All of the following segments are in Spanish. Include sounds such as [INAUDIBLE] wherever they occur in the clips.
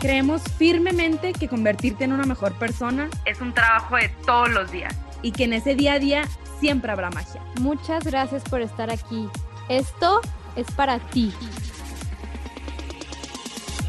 Creemos firmemente que convertirte en una mejor persona es un trabajo de todos los días y que en ese día a día siempre habrá magia. Muchas gracias por estar aquí. Esto es para ti.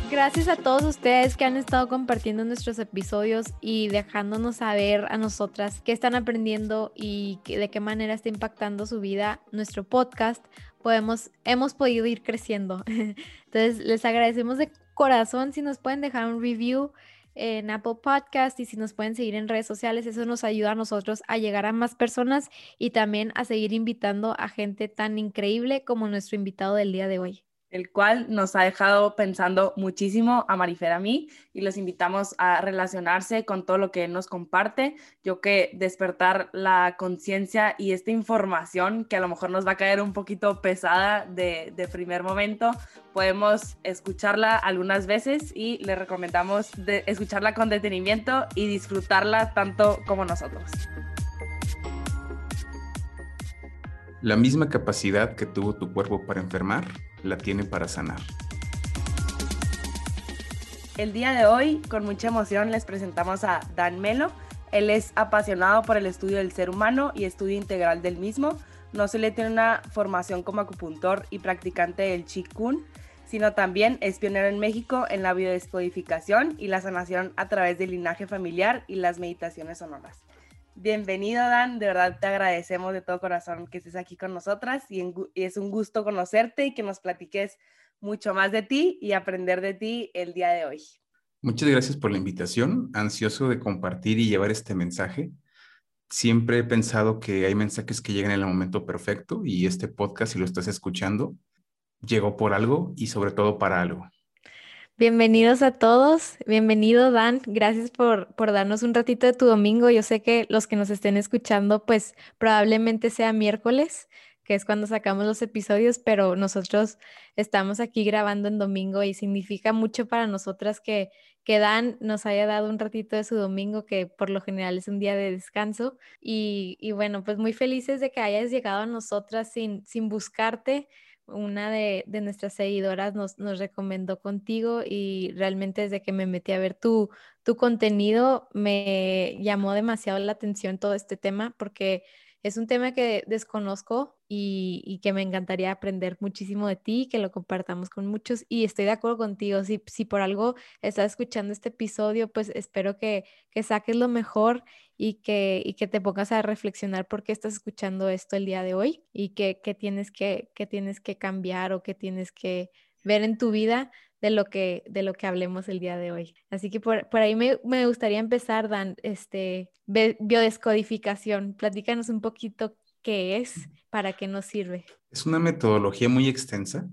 Gracias a todos ustedes que han estado compartiendo nuestros episodios y dejándonos saber a nosotras qué están aprendiendo y de qué manera está impactando su vida nuestro podcast. Podemos, hemos podido ir creciendo. [LAUGHS] Entonces, les agradecemos de corazón si nos pueden dejar un review en Apple Podcast y si nos pueden seguir en redes sociales, eso nos ayuda a nosotros a llegar a más personas y también a seguir invitando a gente tan increíble como nuestro invitado del día de hoy el cual nos ha dejado pensando muchísimo a Marifer a mí y los invitamos a relacionarse con todo lo que nos comparte. Yo que despertar la conciencia y esta información que a lo mejor nos va a caer un poquito pesada de, primer momento, podemos escucharla algunas veces y le recomendamos escucharla con detenimiento y disfrutarla tanto como nosotros. La misma capacidad que tuvo tu cuerpo para enfermar, la tiene para sanar. El día de hoy, con mucha emoción, les presentamos a Dan Melo. Él es apasionado por el estudio del ser humano y estudio integral del mismo. No solo tiene una formación como acupuntor y practicante del Qigong, sino también es pionero en México en la biodescodificación y la sanación a través del linaje familiar y las meditaciones sonoras. Bienvenido, Dan. De verdad te agradecemos de todo corazón que estés aquí con nosotras y, es un gusto conocerte y que nos platiques mucho más de ti y aprender de ti el día de hoy. Muchas gracias por la invitación. Ansioso de compartir y llevar este mensaje. Siempre he pensado que hay mensajes que llegan en el momento perfecto y este podcast, si lo estás escuchando, llegó por algo y sobre todo para algo. Bienvenidos a todos, bienvenido Dan, gracias por, por, darnos un ratito de tu domingo. Yo sé que los que nos estén escuchando, pues probablemente sea miércoles, que es cuando sacamos los episodios, pero nosotros estamos aquí grabando en domingo y significa mucho para nosotras que, que Dan nos haya dado un ratito de su domingo, que por lo general es un día de descanso. Y, y bueno, pues muy felices de que hayas llegado a nosotras sin, sin buscarte una de, nuestras seguidoras nos, recomendó contigo y realmente desde que me metí a ver tu, tu contenido me llamó demasiado la atención todo este tema porque es un tema que desconozco y, que me encantaría aprender muchísimo de ti, que lo compartamos con muchos y estoy de acuerdo contigo. Si, por algo estás escuchando este episodio, pues espero que, que saques lo mejor y que, te pongas a reflexionar por qué estás escuchando esto el día de hoy y qué que tienes que tienes que cambiar o qué tienes que ver en tu vida de lo que, de lo que hablemos el día de hoy. Así que por, por ahí me, me, gustaría empezar, Dan, este, biodescodificación. Platícanos un poquito qué es, para qué nos sirve. Es una metodología muy extensa.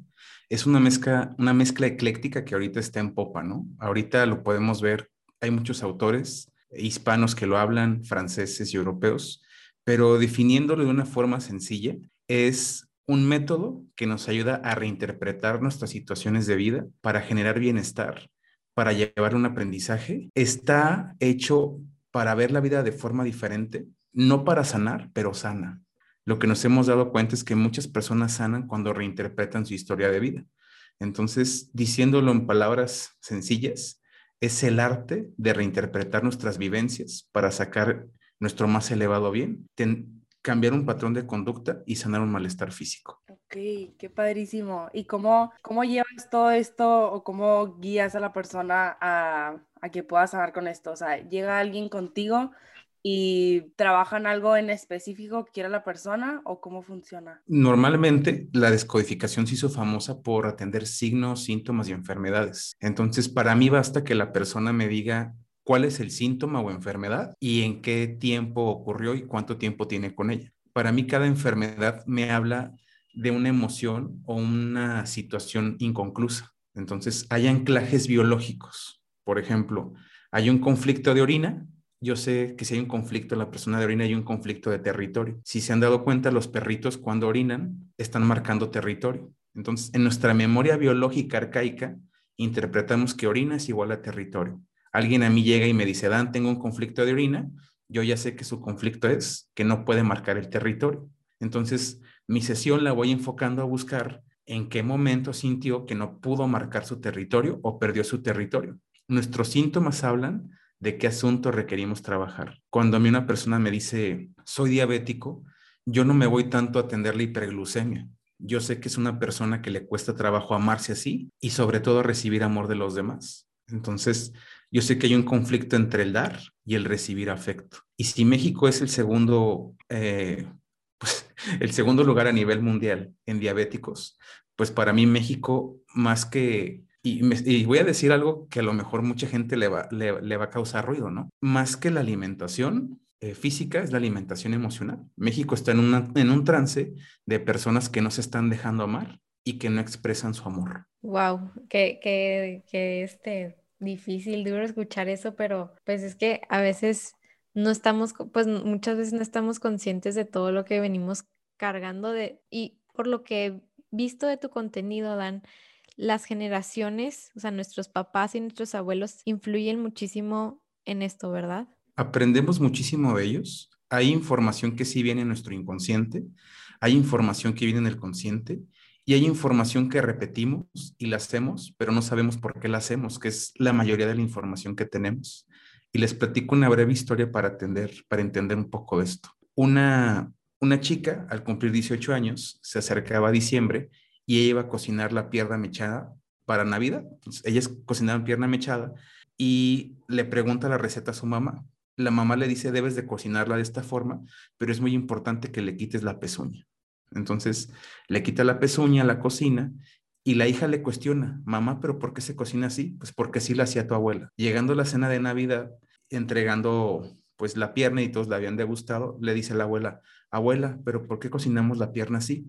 Es una mezcla, una mezcla ecléctica que ahorita está en popa, ¿no? Ahorita lo podemos ver, hay muchos autores hispanos que lo hablan, franceses y europeos, pero definiéndolo de una forma sencilla, es un método que nos ayuda a reinterpretar nuestras situaciones de vida para generar bienestar, para llevar un aprendizaje. Está hecho para ver la vida de forma diferente, no para sanar, pero sana. Lo que nos hemos dado cuenta es que muchas personas sanan cuando reinterpretan su historia de vida. Entonces, diciéndolo en palabras sencillas, es el arte de reinterpretar nuestras vivencias para sacar nuestro más elevado bien, cambiar un patrón de conducta y sanar un malestar físico. Ok, qué padrísimo. ¿Y cómo, cómo llevas todo esto o cómo guías a la persona a, a que pueda sanar con esto? O sea, llega alguien contigo y trabajan algo en específico que quiera la persona o cómo funciona? Normalmente la descodificación se hizo famosa por atender signos, síntomas y enfermedades. Entonces, para mí basta que la persona me diga cuál es el síntoma o enfermedad y en qué tiempo ocurrió y cuánto tiempo tiene con ella. Para mí cada enfermedad me habla de una emoción o una situación inconclusa. Entonces hay anclajes biológicos. Por ejemplo, hay un conflicto de orina yo sé que si hay un conflicto en la persona de orina, hay un conflicto de territorio. Si se han dado cuenta, los perritos cuando orinan están marcando territorio. Entonces, en nuestra memoria biológica arcaica, interpretamos que orina es igual a territorio. Alguien a mí llega y me dice, Dan, tengo un conflicto de orina, yo ya sé que su conflicto es que no puede marcar el territorio. Entonces, mi sesión la voy enfocando a buscar en qué momento sintió que no pudo marcar su territorio o perdió su territorio. Nuestros síntomas hablan de qué asunto requerimos trabajar. Cuando a mí una persona me dice, soy diabético, yo no me voy tanto a atender la hiperglucemia. Yo sé que es una persona que le cuesta trabajo amarse así y sobre todo recibir amor de los demás. Entonces, yo sé que hay un conflicto entre el dar y el recibir afecto. Y si México es el segundo, eh, [LAUGHS] pues, el segundo lugar a nivel mundial en diabéticos, pues para mí México, más que, y, voy a decir algo que a lo mejor mucha gente le va, le, va a causar ruido, ¿no? Más que la alimentación, eh, física es la alimentación emocional. México está en, una, en un trance de personas que no se están dejando amar y que no expresan su amor. Wow, que, que, que este, difícil, duro escuchar eso, pero pues es que a veces no estamos, pues muchas veces no estamos conscientes de todo lo que venimos cargando de, y por lo que he visto de tu contenido, Dan, las generaciones, o sea, nuestros papás y nuestros abuelos influyen muchísimo en esto, ¿verdad? Aprendemos muchísimo de ellos. Hay información que sí viene en nuestro inconsciente, hay información que viene en el consciente y hay información que repetimos y la hacemos, pero no sabemos por qué la hacemos, que es la mayoría de la información que tenemos. Y les platico una breve historia para entender, para entender un poco de esto. Una, una chica, al cumplir 18 años, se acercaba a diciembre y ella iba a cocinar la pierna mechada para Navidad. Entonces, ellas cocinaban pierna mechada y le pregunta la receta a su mamá. La mamá le dice, debes de cocinarla de esta forma, pero es muy importante que le quites la pezuña. Entonces le quita la pezuña a la cocina y la hija le cuestiona, mamá, pero ¿por qué se cocina así? Pues porque así la hacía tu abuela. Llegando a la cena de Navidad, entregando pues la pierna y todos la habían degustado, le dice la abuela, abuela, pero ¿por qué cocinamos la pierna así?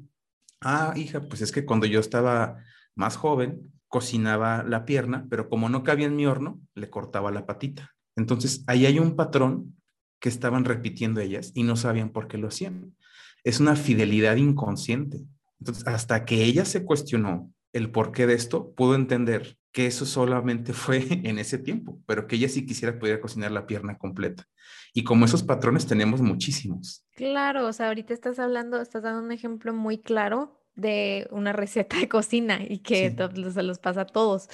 Ah, hija, pues es que cuando yo estaba más joven, cocinaba la pierna, pero como no cabía en mi horno, le cortaba la patita. Entonces, ahí hay un patrón que estaban repitiendo ellas y no sabían por qué lo hacían es una fidelidad inconsciente. Entonces, hasta que ella se cuestionó el porqué de esto, pudo entender que eso solamente fue [LAUGHS] en ese tiempo, pero que ella sí quisiera poder cocinar la pierna completa. Y como esos patrones tenemos muchísimos. Claro, o sea, ahorita estás hablando, estás dando un ejemplo muy claro de una receta de cocina y que se los pasa a todos.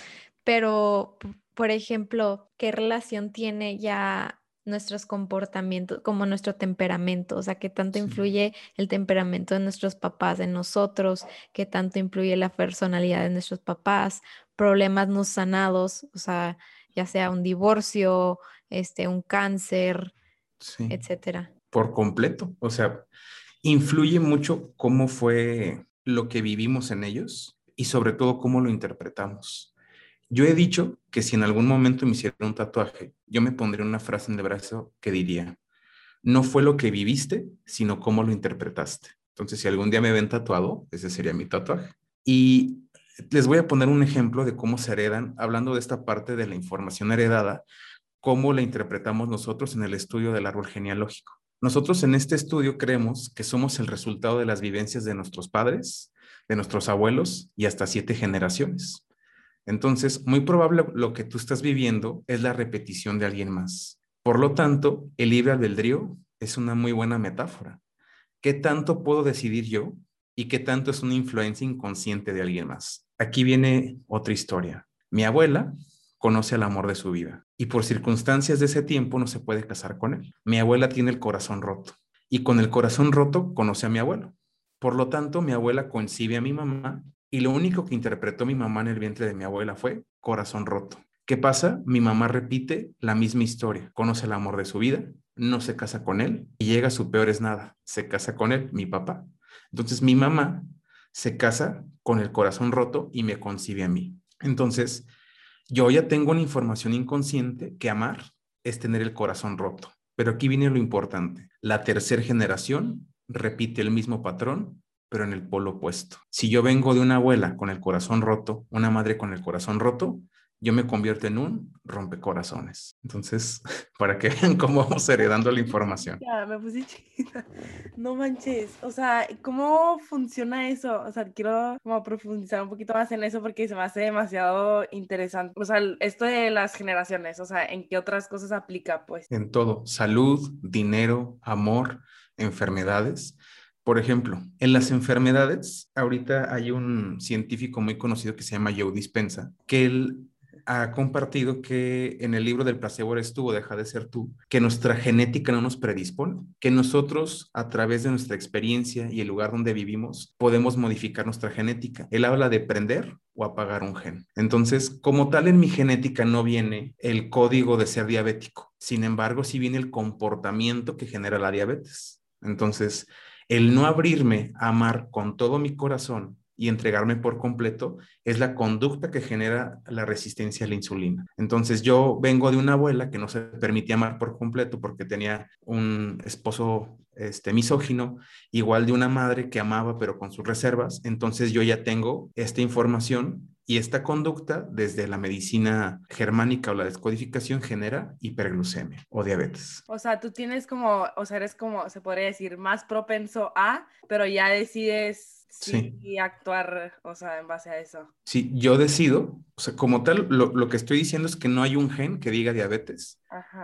Pero, por ejemplo, ¿qué relación tiene ya nuestros comportamientos, como nuestro temperamento, o sea, qué tanto influye el temperamento de nuestros papás en nosotros, qué tanto influye la personalidad de nuestros papás, problemas no sanados, o sea, ya sea un divorcio, este, un cáncer, etcétera. Por completo, o sea, influye mucho cómo fue lo que vivimos en ellos y sobre todo cómo lo interpretamos. Yo he dicho que si en algún momento me hiciera un tatuaje, yo me pondría una frase en el brazo que diría, no fue lo que viviste, sino cómo lo interpretaste. Entonces, si algún día me ven tatuado, ese sería mi tatuaje. Y les voy a poner un ejemplo de cómo se heredan, hablando de esta parte de la información heredada, cómo la interpretamos nosotros en el estudio del árbol genealógico. Nosotros en este estudio creemos que somos el resultado de las vivencias de nuestros padres, de nuestros abuelos y hasta siete generaciones. Entonces, muy probable lo que tú estás viviendo es la repetición de alguien más. Por lo tanto, el libre albedrío es una muy buena metáfora. ¿Qué tanto puedo decidir yo y qué tanto es una influencia inconsciente de alguien más? Aquí viene otra historia. Mi abuela conoce el amor de su vida y por circunstancias de ese tiempo no se puede casar con él. Mi abuela tiene el corazón roto y con el corazón roto conoce a mi abuelo. Por lo tanto, mi abuela concibe a mi mamá y lo único que interpretó mi mamá en el vientre de mi abuela fue corazón roto. ¿Qué pasa? Mi mamá repite la misma historia. Conoce el amor de su vida, no se casa con él y llega a su peor es nada. Se casa con él, mi papá. Entonces mi mamá se casa con el corazón roto y me concibe a mí. Entonces, yo ya tengo una información inconsciente que amar es tener el corazón roto. Pero aquí viene lo importante. La tercera generación repite el mismo patrón pero en el polo opuesto. Si yo vengo de una abuela con el corazón roto, una madre con el corazón roto, yo me convierto en un rompecorazones. Entonces, [LAUGHS] para que vean cómo vamos heredando la información. Ya, me puse chiquita. No manches. O sea, ¿cómo funciona eso? O sea, quiero como profundizar un poquito más en eso porque se me hace demasiado interesante. O sea, esto de las generaciones, o sea, ¿en qué otras cosas aplica, pues? En todo. Salud, dinero, amor, enfermedades. Por ejemplo, en las enfermedades, ahorita hay un científico muy conocido que se llama Joe Dispensa, que él ha compartido que en el libro del placebo eres tú o deja de ser tú, que nuestra genética no nos predispone, que nosotros a través de nuestra experiencia y el lugar donde vivimos podemos modificar nuestra genética. Él habla de prender o apagar un gen. Entonces, como tal en mi genética no viene el código de ser diabético. Sin embargo, sí viene el comportamiento que genera la diabetes. Entonces, el no abrirme a amar con todo mi corazón y entregarme por completo es la conducta que genera la resistencia a la insulina. Entonces yo vengo de una abuela que no se permitía amar por completo porque tenía un esposo este, misógino, igual de una madre que amaba pero con sus reservas. Entonces yo ya tengo esta información y esta conducta desde la medicina germánica o la descodificación genera hiperglucemia o diabetes. O sea, tú tienes como, o sea, eres como, se podría decir, más propenso a, pero ya decides sí, y actuar, o sea, en base a eso. Sí, yo decido, o sea, como tal, lo, que estoy diciendo es que no hay un gen que diga diabetes,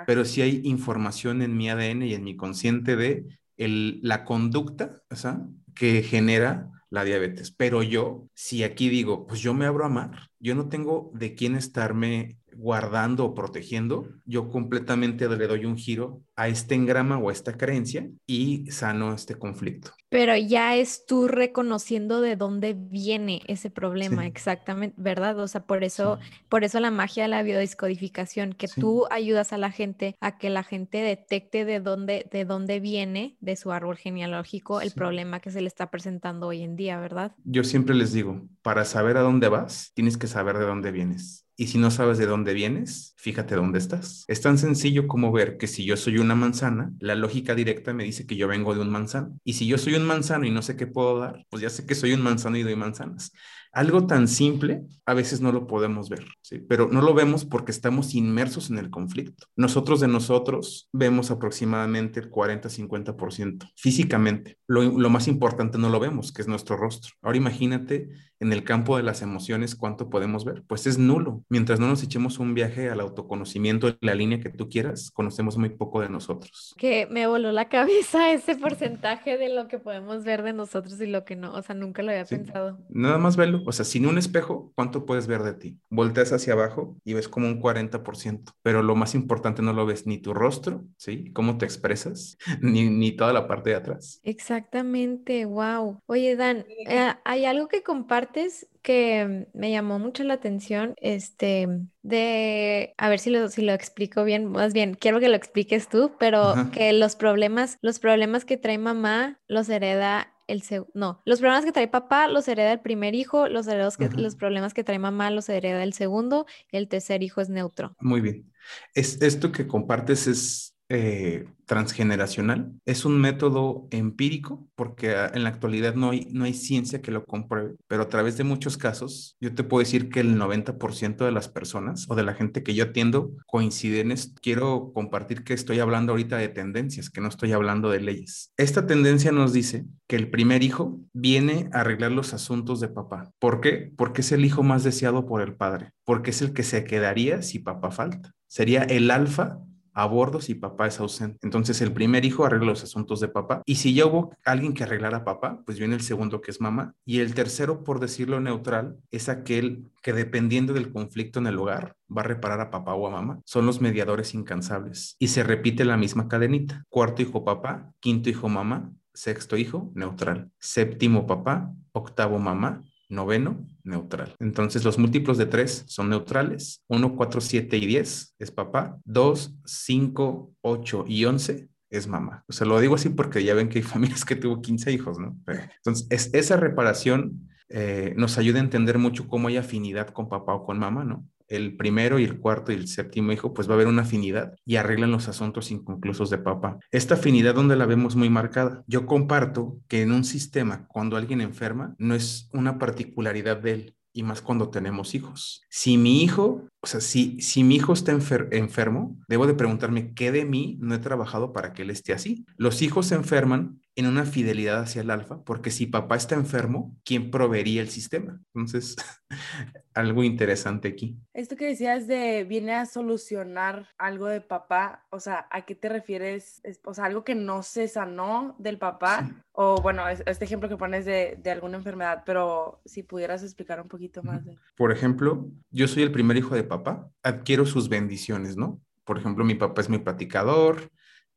pero sí hay información en mi ADN y en mi consciente de el, la conducta o sea, que genera la diabetes. Pero yo, si aquí digo, pues yo me abro a amar, yo no tengo de quién estarme guardando o protegiendo, yo completamente le doy un giro a este engrama o a esta creencia y sano este conflicto. Pero ya es tú reconociendo de dónde viene ese problema, exactamente, ¿verdad? O sea, por eso, por eso la magia de la biodescodificación, que tú ayudas a la gente a que la gente detecte de dónde, de dónde viene de su árbol genealógico el problema que se le está presentando hoy en día, ¿verdad? Yo siempre les digo, para saber a dónde vas, tienes que saber de dónde vienes. Y si no sabes de dónde vienes, fíjate dónde estás. Es tan sencillo como ver que si yo soy una manzana, la lógica directa me dice que yo vengo de un manzano. Y si yo soy un manzano y no sé qué puedo dar, pues ya sé que soy un manzano y doy manzanas. Algo tan simple a veces no lo podemos ver, ¿sí? pero no lo vemos porque estamos inmersos en el conflicto. Nosotros de nosotros vemos aproximadamente el 40-50% físicamente. Lo, lo más importante no lo vemos, que es nuestro rostro. Ahora imagínate en el campo de las emociones cuánto podemos ver. Pues es nulo. Mientras no nos echemos un viaje al autoconocimiento en la línea que tú quieras, conocemos muy poco de nosotros. Que me voló la cabeza [LAUGHS] ese porcentaje de lo que podemos ver de nosotros y lo que no. O sea, nunca lo había pensado. Nada más velo o sea, sin un espejo, ¿cuánto puedes ver de ti? Volteas hacia abajo y ves como un 40%, pero lo más importante no lo ves ni tu rostro, ¿sí? Cómo te expresas, [LAUGHS] ni, ni toda la parte de atrás. Exactamente, wow. Oye, Dan, eh, ¿hay algo que compartes que me llamó mucho la atención, este, de, a ver si lo, si lo explico bien, más bien, quiero que lo expliques tú, pero que los problemas, los problemas que trae mamá los hereda el no, los problemas que trae papá los hereda el primer hijo, los, que, los problemas que trae mamá los hereda el segundo, y el tercer hijo es neutro. Muy bien. Es, esto que compartes es eh, transgeneracional. Es un método empírico porque ah, en la actualidad no hay, no hay ciencia que lo compruebe, pero a través de muchos casos yo te puedo decir que el 90% de las personas o de la gente que yo atiendo coinciden. Quiero compartir que estoy hablando ahorita de tendencias, que no estoy hablando de leyes. Esta tendencia nos dice que el primer hijo viene a arreglar los asuntos de papá. ¿Por qué? Porque es el hijo más deseado por el padre, porque es el que se quedaría si papá falta. Sería el alfa a bordo si papá es ausente. Entonces el primer hijo arregla los asuntos de papá y si ya hubo alguien que arreglara a papá, pues viene el segundo que es mamá y el tercero, por decirlo neutral, es aquel que dependiendo del conflicto en el hogar va a reparar a papá o a mamá. Son los mediadores incansables y se repite la misma cadenita. Cuarto hijo papá, quinto hijo mamá, sexto hijo neutral, séptimo papá, octavo mamá, noveno, neutral. Entonces los múltiplos de 3 son neutrales. 1, 4, 7 y 10 es papá. 2, 5, 8 y 11 es mamá. O sea, lo digo así porque ya ven que hay [LAUGHS] familias que tuvo 15 hijos, ¿no? Entonces, es, esa reparación eh, nos ayuda a entender mucho cómo hay afinidad con papá o con mamá, ¿no? El primero y el cuarto y el séptimo hijo, pues va a haber una afinidad y arreglan los asuntos inconclusos de papá. Esta afinidad donde la vemos muy marcada. Yo comparto que en un sistema, cuando alguien enferma, no es una particularidad de él, y más cuando tenemos hijos. Si mi hijo o sea, si, si mi hijo está enfermo, debo de preguntarme qué de mí no he trabajado para que él esté así. Los hijos se enferman en una fidelidad hacia el alfa, porque si papá está enfermo, ¿quién proveería el sistema? Entonces, [LAUGHS] algo interesante aquí. Esto que decías de viene a solucionar algo de papá, o sea, ¿a qué te refieres? O sea, algo que no se sanó del papá, o bueno, este ejemplo que pones de, de, alguna enfermedad, pero si pudieras explicar un poquito más. De... Por ejemplo, yo soy el primer hijo de papá, adquiero sus bendiciones, ¿no? Por ejemplo, mi papá es muy platicador,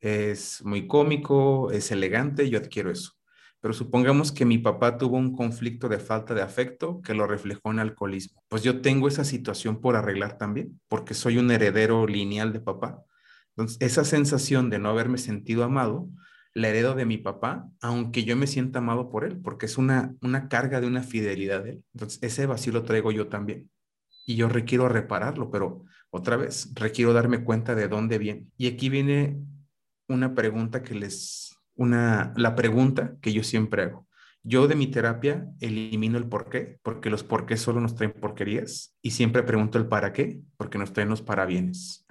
es muy cómico, es elegante, yo adquiero eso. Pero supongamos que mi papá tuvo un conflicto de falta de afecto que lo reflejó en alcoholismo. Pues yo tengo esa situación por arreglar también, porque soy un heredero lineal de papá. Entonces, esa sensación de no haberme sentido amado, la heredo de mi papá, aunque yo me sienta amado por él, porque es una, una carga de una fidelidad de él. Entonces, ese vacío lo traigo yo también. Y yo requiero repararlo, pero otra vez, requiero darme cuenta de dónde viene. Y aquí viene una pregunta que les, una, la pregunta que yo siempre hago. Yo de mi terapia elimino el por qué, porque los por qué solo nos traen porquerías y siempre pregunto el para qué, porque nos traen los parabienes.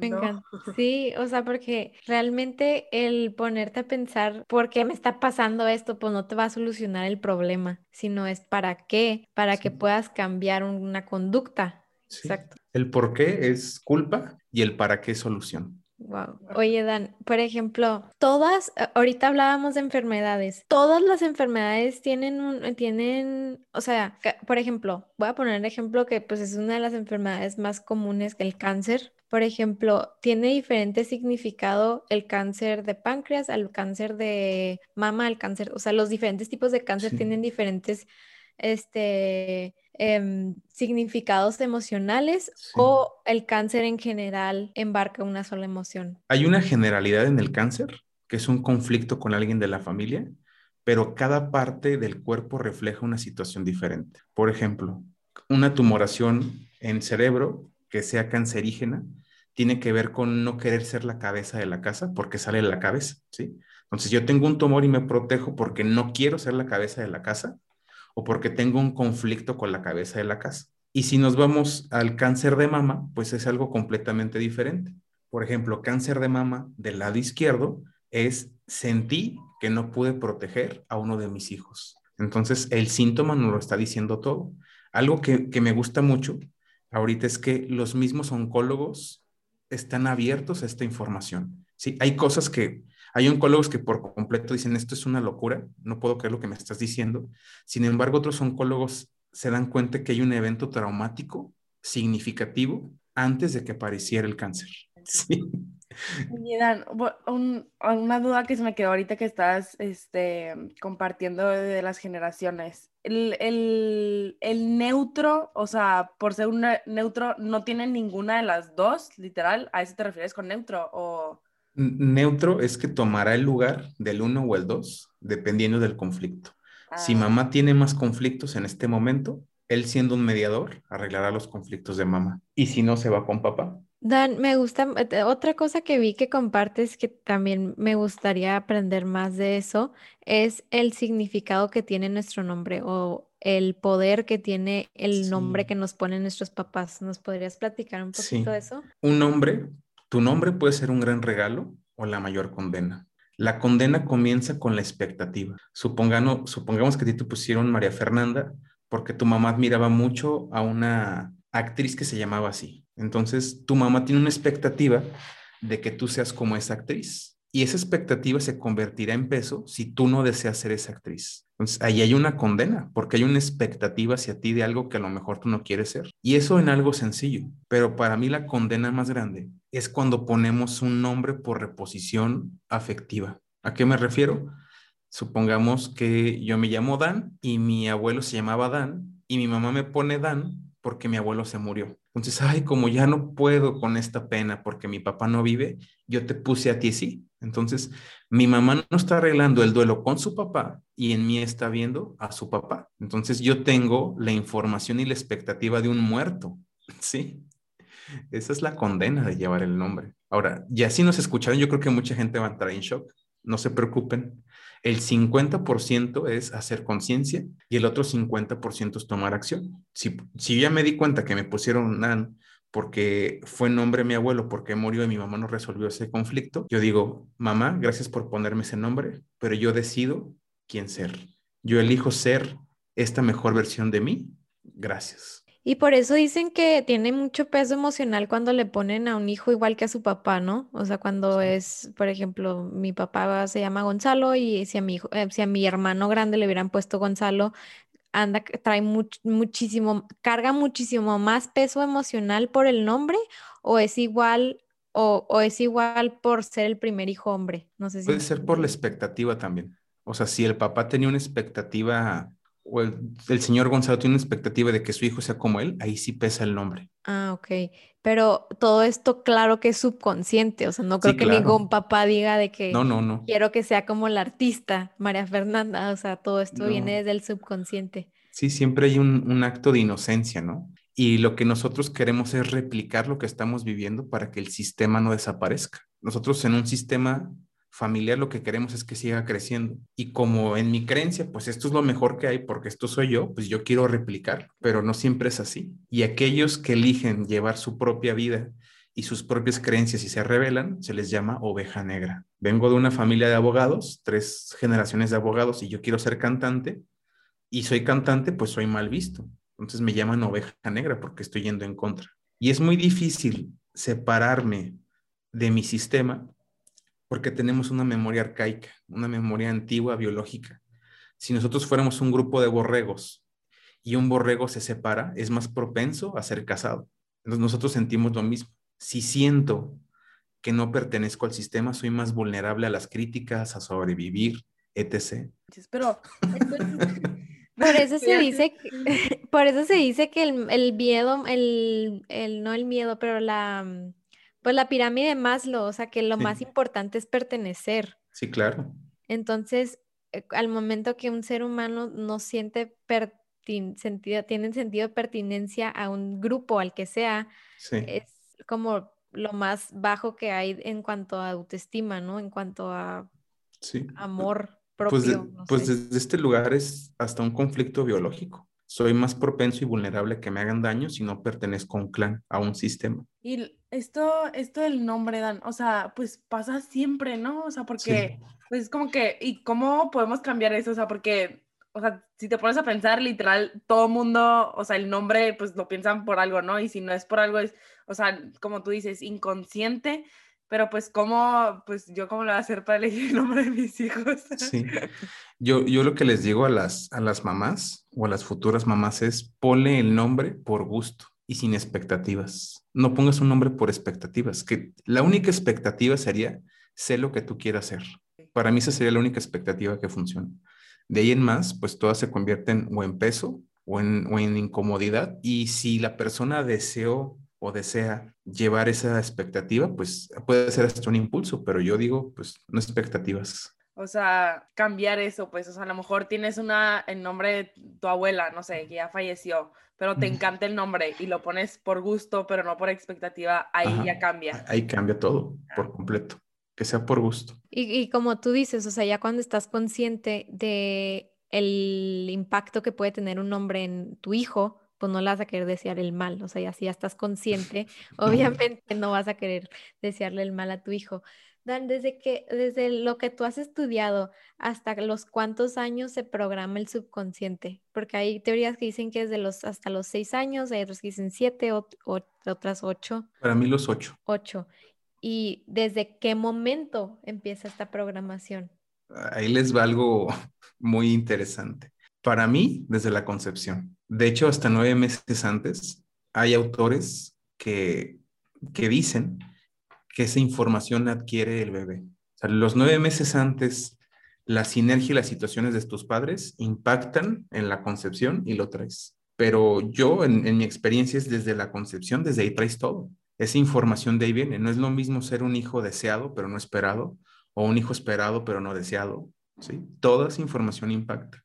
Me encanta. [LAUGHS] Sí, o sea, porque realmente el ponerte a pensar por qué me está pasando esto, pues no te va a solucionar el problema, sino es para qué, para que puedas cambiar una conducta. Exacto. El por qué es culpa y el para qué es solución. Wow. Oye, Dan, por ejemplo, todas, ahorita hablábamos de enfermedades, todas las enfermedades tienen un, tienen, o sea, por ejemplo, voy a poner el ejemplo que pues es una de las enfermedades más comunes, el cáncer. Por ejemplo, tiene diferente significado el cáncer de páncreas, el cáncer de mama, el cáncer, o sea, los diferentes tipos de cáncer tienen diferentes, este, Em, significados emocionales o el cáncer en general embarca una sola emoción? Hay una generalidad en el cáncer, que es un conflicto con alguien de la familia, pero cada parte del cuerpo refleja una situación diferente. Por ejemplo, una tumoración en cerebro que sea cancerígena tiene que ver con no querer ser la cabeza de la casa porque sale de la cabeza, ¿sí? Entonces yo tengo un tumor y me protejo porque no quiero ser la cabeza de la casa, o porque tengo un conflicto con la cabeza de la casa. Y si nos vamos al cáncer de mama, pues es algo completamente diferente. Por ejemplo, cáncer de mama del lado izquierdo es sentí que no pude proteger a uno de mis hijos. Entonces, el síntoma nos lo está diciendo todo. Algo que, que me gusta mucho ahorita es que los mismos oncólogos están abiertos a esta información. Sí, hay cosas que hay oncólogos que por completo dicen, esto es una locura, no puedo creer lo que me estás diciendo. Sin embargo, otros oncólogos se dan cuenta que hay un evento traumático significativo antes de que apareciera el cáncer. [LAUGHS] Sí. Una duda que se me quedó ahorita que estás este, compartiendo de las generaciones. El, el, el, neutro, o sea, por ser un neutro, no tiene ninguna de las dos, literal, ¿a eso te refieres con neutro? O... Neutro es que tomará el lugar del uno o el dos, dependiendo del conflicto. Si ah. mamá tiene más conflictos en este momento, él siendo un mediador arreglará los conflictos de mamá. Y si no, se va con papá. Dan, me gusta, eh, otra cosa que vi que compartes que también me gustaría aprender más de eso, es el significado que tiene nuestro nombre o el poder que tiene el nombre que nos ponen nuestros papás. ¿Nos podrías platicar un poquito de eso? Un nombre tu nombre puede ser un gran regalo o la mayor condena. La condena comienza con la expectativa. Supongamos, que a ti te pusieron María Fernanda porque tu mamá admiraba mucho a una actriz que se llamaba así. Entonces, tu mamá tiene una expectativa de que tú seas como esa actriz. Y esa expectativa se convertirá en peso si tú no deseas ser esa actriz. Entonces, ahí hay una condena, porque hay una expectativa hacia ti de algo que a lo mejor tú no quieres ser. Y eso en algo sencillo. Pero para mí la condena más grande es cuando ponemos un nombre por reposición afectiva. ¿A qué me refiero? Supongamos que yo me llamo Dan y mi abuelo se llamaba Dan y mi mamá me pone Dan porque mi abuelo se murió. Entonces, ay, como ya no puedo con esta pena porque mi papá no vive, yo te puse a ti sí. Entonces, mi mamá no está arreglando el duelo con su papá y en mí está viendo a su papá. Entonces, yo tengo la información y la expectativa de un muerto. [LAUGHS] Sí. Esa es la condena de llevar el nombre. Ahora, ya si nos escucharon, yo creo que mucha gente va a entrar en shock. No se preocupen. El 50% es hacer conciencia y el otro 50% es tomar acción. Si, si ya me di cuenta que me pusieron porque fue nombre de mi abuelo, porque murió y mi mamá no resolvió ese conflicto, yo digo, mamá, gracias por ponerme ese nombre, pero yo decido quién ser. Yo elijo ser esta mejor versión de mí. Gracias. Y por eso dicen que tiene mucho peso emocional cuando le ponen a un hijo igual que a su papá, ¿no? O sea, cuando es, por ejemplo, mi papá se llama Gonzalo y si a mi hijo, eh, si a mi hermano grande le hubieran puesto Gonzalo, anda, trae muchísimo, carga muchísimo más peso emocional por el nombre o es igual o, o, es igual por ser el primer hijo hombre. No sé si Puede ser por la expectativa también. O sea, si el papá tenía una expectativa o el, señor Gonzalo tiene una expectativa de que su hijo sea como él, ahí sí pesa el nombre. Ah, ok. Pero todo esto, claro que es subconsciente, o sea, no creo que ningún papá diga de que no, no, no. quiero que sea como la artista María Fernanda, o sea, todo esto viene desde el subconsciente. Sí, siempre hay un, un acto de inocencia, ¿no? Y lo que nosotros queremos es replicar lo que estamos viviendo para que el sistema no desaparezca. Nosotros en un sistema familiar lo que queremos es que siga creciendo. Y como en mi creencia, pues esto es lo mejor que hay porque esto soy yo, pues yo quiero replicar, pero no siempre es así. Y aquellos que eligen llevar su propia vida y sus propias creencias y se rebelan, se les llama oveja negra. Vengo de una familia de abogados, tres generaciones de abogados y yo quiero ser cantante y soy cantante, pues soy mal visto. Entonces me llaman oveja negra porque estoy yendo en contra. Y es muy difícil separarme de mi sistema porque tenemos una memoria arcaica, una memoria antigua biológica. Si nosotros fuéramos un grupo de borregos y un borrego se separa, es más propenso a ser casado. Entonces nosotros sentimos lo mismo. Si siento que no pertenezco al sistema, soy más vulnerable a las críticas, a sobrevivir, etc. Pero [LAUGHS] por eso se dice, que, [LAUGHS] por eso se dice que el, el miedo, el, el, no el miedo, pero la pues la pirámide de Maslow, o sea que lo más importante es pertenecer. Sí, claro. Entonces, eh, al momento que un ser humano no siente sentido, tiene sentido de pertinencia a un grupo, al que sea, es como lo más bajo que hay en cuanto a autoestima, ¿no? En cuanto a amor pues propio. Pues, pues desde este lugar es hasta un conflicto biológico soy más propenso y vulnerable a que me hagan daño si no pertenezco a un clan, a un sistema. Y esto, esto del nombre, Dan, o sea, pues pasa siempre, ¿no? O sea, porque, pues como que, ¿y cómo podemos cambiar eso? O sea, porque, o sea, si te pones a pensar, literal, todo mundo, o sea, el nombre, pues lo piensan por algo, ¿no? Y si no es por algo, es, o sea, como tú dices, inconsciente, pero pues cómo, pues yo cómo lo voy a hacer para elegir el nombre de mis hijos. Sí. [LAUGHS] Yo, yo lo que les digo a las, a las mamás o a las futuras mamás es ponle el nombre por gusto y sin expectativas. No pongas un nombre por expectativas, que la única expectativa sería sé lo que tú quieras hacer. Para mí esa sería la única expectativa que funciona. De ahí en más, pues todas se convierten o en peso o en, o en incomodidad. Y si la persona deseó o desea llevar esa expectativa, pues puede ser hasta un impulso, pero yo digo, pues no expectativas. O sea, cambiar eso, pues, o sea, a lo mejor tienes una, el nombre de tu abuela, no sé, que ya falleció, pero te encanta el nombre y lo pones por gusto, pero no por expectativa, ahí ya cambia. Ahí cambia todo por completo, que sea por gusto. Y, y como tú dices, o sea, ya cuando estás consciente de el impacto que puede tener un nombre en tu hijo, pues no le vas a querer desear el mal, o sea, ya si ya estás consciente, [LAUGHS] obviamente no vas a querer desearle el mal a tu hijo. Dan, desde que, desde lo que tú has estudiado, hasta los cuántos años se programa el subconsciente, porque hay teorías que dicen que es de los hasta los seis años, hay otras que dicen siete, o, otras ocho. Para mí los ocho. Ocho. ¿Y desde qué momento empieza esta programación? Ahí les va algo [LAUGHS] muy interesante. Para mí, desde la concepción. De hecho, hasta nueve meses antes, hay autores que, que dicen que esa información adquiere el bebé. Los nueve meses antes, la sinergia y las situaciones de tus padres impactan en la concepción y lo traes. Pero yo, en, en mi experiencia, es desde la concepción, desde ahí traes todo. Esa información de ahí viene. No es lo mismo ser un hijo deseado, pero no esperado, o un hijo esperado, pero no deseado. ¿sí? Toda esa información impacta.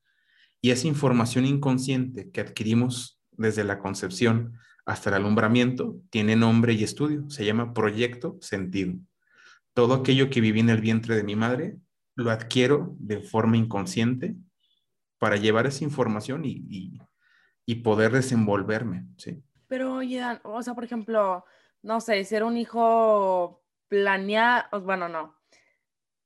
Y esa información inconsciente que adquirimos desde la concepción hasta el alumbramiento tiene nombre y estudio. Se llama proyecto sentido. Todo aquello que viví en el vientre de mi madre lo adquiero de forma inconsciente para llevar esa información y, poder desenvolverme. ¿sí? Pero oye, o sea, por ejemplo, no sé, ser un hijo planeado, bueno, no,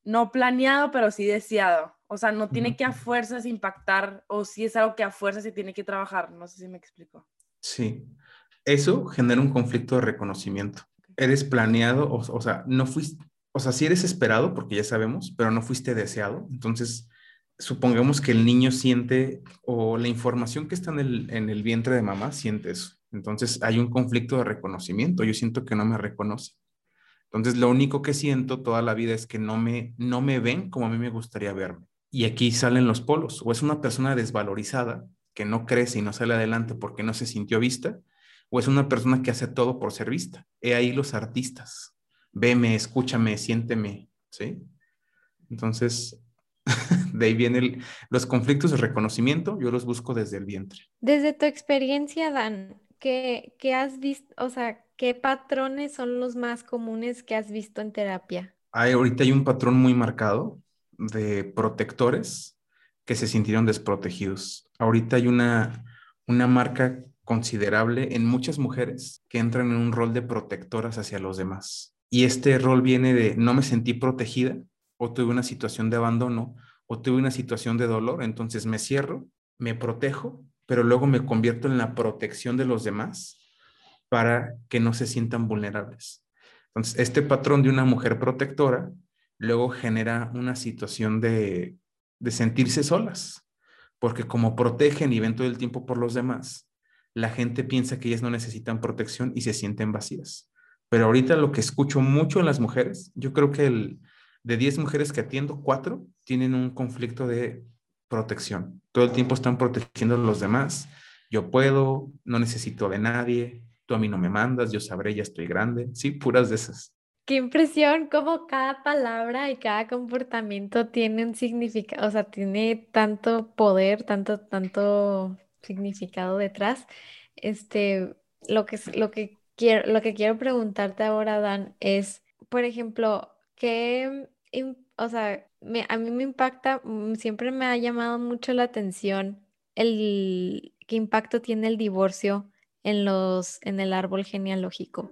no planeado, pero sí deseado. O sea, no tiene que a fuerzas impactar o si es algo que a fuerzas se tiene que trabajar. No sé si me explico. Sí, eso genera un conflicto de reconocimiento. Eres planeado, o, o sea, no fuiste, o sea, sí eres esperado, porque ya sabemos, pero no fuiste deseado. Entonces, supongamos que el niño siente o la información que está en el, en el vientre de mamá siente eso. Entonces hay un conflicto de reconocimiento. Yo siento que no me reconoce. Entonces lo único que siento toda la vida es que no me, no me ven como a mí me gustaría verme. Y aquí salen los polos. O es una persona desvalorizada que no crece y no sale adelante porque no se sintió vista, o es una persona que hace todo por ser vista. He ahí los artistas. Veme, escúchame, siénteme, ¿sí? Entonces, [LAUGHS] de ahí vienen los conflictos de reconocimiento, yo los busco desde el vientre. Desde tu experiencia, Dan, ¿qué, qué has visto, o sea, qué patrones son los más comunes que has visto en terapia? Hay, ahorita hay un patrón muy marcado de protectores que se sintieron desprotegidos. Ahorita hay una, una marca considerable en muchas mujeres que entran en un rol de protectoras hacia los demás. Y este rol viene de no me sentí protegida o tuve una situación de abandono o tuve una situación de dolor, entonces me cierro, me protejo, pero luego me convierto en la protección de los demás para que no se sientan vulnerables. Entonces, este patrón de una mujer protectora luego genera una situación de, de sentirse solas, porque como protegen y ven todo el tiempo por los demás, la gente piensa que ellas no necesitan protección y se sienten vacías. Pero ahorita lo que escucho mucho en las mujeres, yo creo que el, de 10 mujeres que atiendo, 4 tienen un conflicto de protección. Todo el tiempo están protegiendo a los demás. Yo puedo, no necesito de nadie, tú a mí no me mandas, yo sabré, ya estoy grande. Sí, puras de esas. Qué impresión, como cada palabra y cada comportamiento tiene un significado, o sea, tiene tanto poder, tanto, tanto significado detrás. Este, lo que, lo que quiero, lo que quiero preguntarte ahora, Dan, es, por ejemplo, ¿qué o sea, a mí me impacta, mm, siempre me ha llamado mucho la atención el qué impacto tiene el divorcio en los, en el árbol genealógico.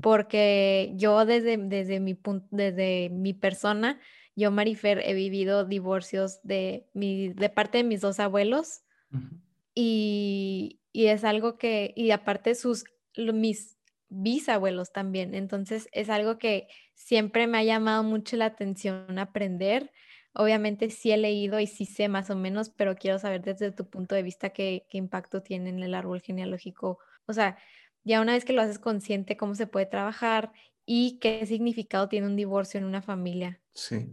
Porque yo desde, desde mi punto, desde mi persona, yo, Marifer, he vivido divorcios de, mi, de parte de mis dos abuelos. y, y, es algo que, y aparte sus, mis bisabuelos también. Entonces es algo que siempre me ha llamado mucho la atención aprender. Obviamente sí he leído y sí sé más o menos, pero quiero saber desde tu punto de vista qué, qué impacto tiene en el árbol genealógico. O sea, ya una vez que lo haces consciente, cómo se puede trabajar y qué significado tiene un divorcio en una familia. Sí,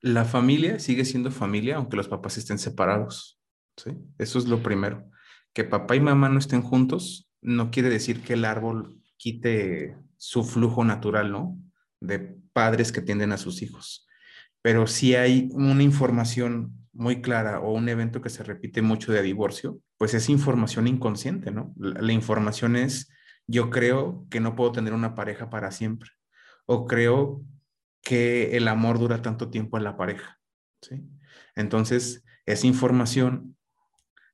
la familia sigue siendo familia aunque los papás estén separados. ¿sí? Eso es lo primero. Que papá y mamá no estén juntos no quiere decir que el árbol quite su flujo natural, ¿no? De padres que tienden a sus hijos. Pero si hay una información muy clara o un evento que se repite mucho de divorcio, pues es información inconsciente, ¿no? La, la información es, yo creo que no puedo tener una pareja para siempre, o creo que el amor dura tanto tiempo en la pareja, ¿sí? Entonces, esa información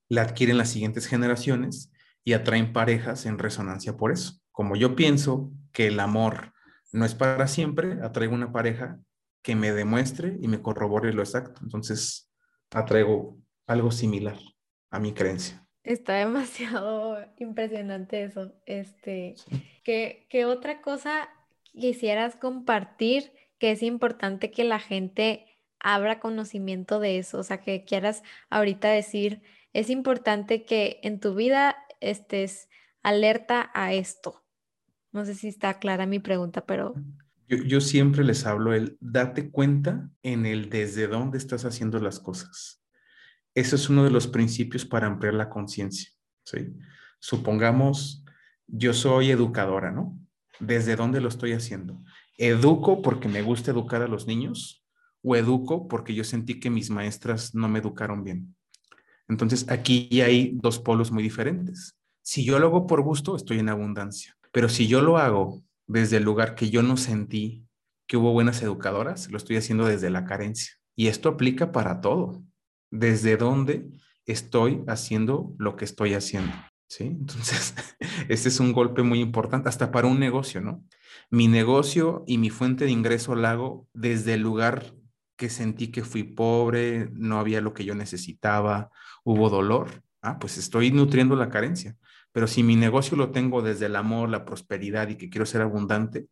la adquieren las siguientes generaciones y atraen parejas en resonancia por eso como yo pienso que el amor no es para siempre, atraigo una pareja que me demuestre y me corrobore lo exacto. Entonces, atraigo algo similar a mi creencia. Está demasiado [LAUGHS] impresionante eso. Este, ¿qué, ¿qué, otra cosa quisieras compartir que es importante que la gente abra conocimiento de eso? O sea, que quieras ahorita decir, es importante que en tu vida estés alerta a esto. No sé si está clara mi pregunta, pero... Yo, siempre les hablo el date cuenta en el desde dónde estás haciendo las cosas. Eso es uno de los principios para ampliar la conciencia. ¿sí? Supongamos, yo soy educadora, ¿no? ¿Desde dónde lo estoy haciendo? ¿Educo porque me gusta educar a los niños o educo porque yo sentí que mis maestras no me educaron bien? Entonces, aquí hay dos polos muy diferentes. Si yo lo hago por gusto, estoy en abundancia. Pero si yo lo hago desde el lugar que yo no sentí que hubo buenas educadoras, lo estoy haciendo desde la carencia. Y esto aplica para todo. Desde dónde estoy haciendo lo que estoy haciendo. ¿Sí? Entonces, [LAUGHS] este es un golpe muy importante, hasta para un negocio, ¿no? Mi negocio y mi fuente de ingreso la hago desde el lugar que sentí que fui pobre, no había lo que yo necesitaba, hubo dolor. Ah, pues estoy nutriendo la carencia. Pero si mi negocio lo tengo desde el amor, la prosperidad y que quiero ser abundante,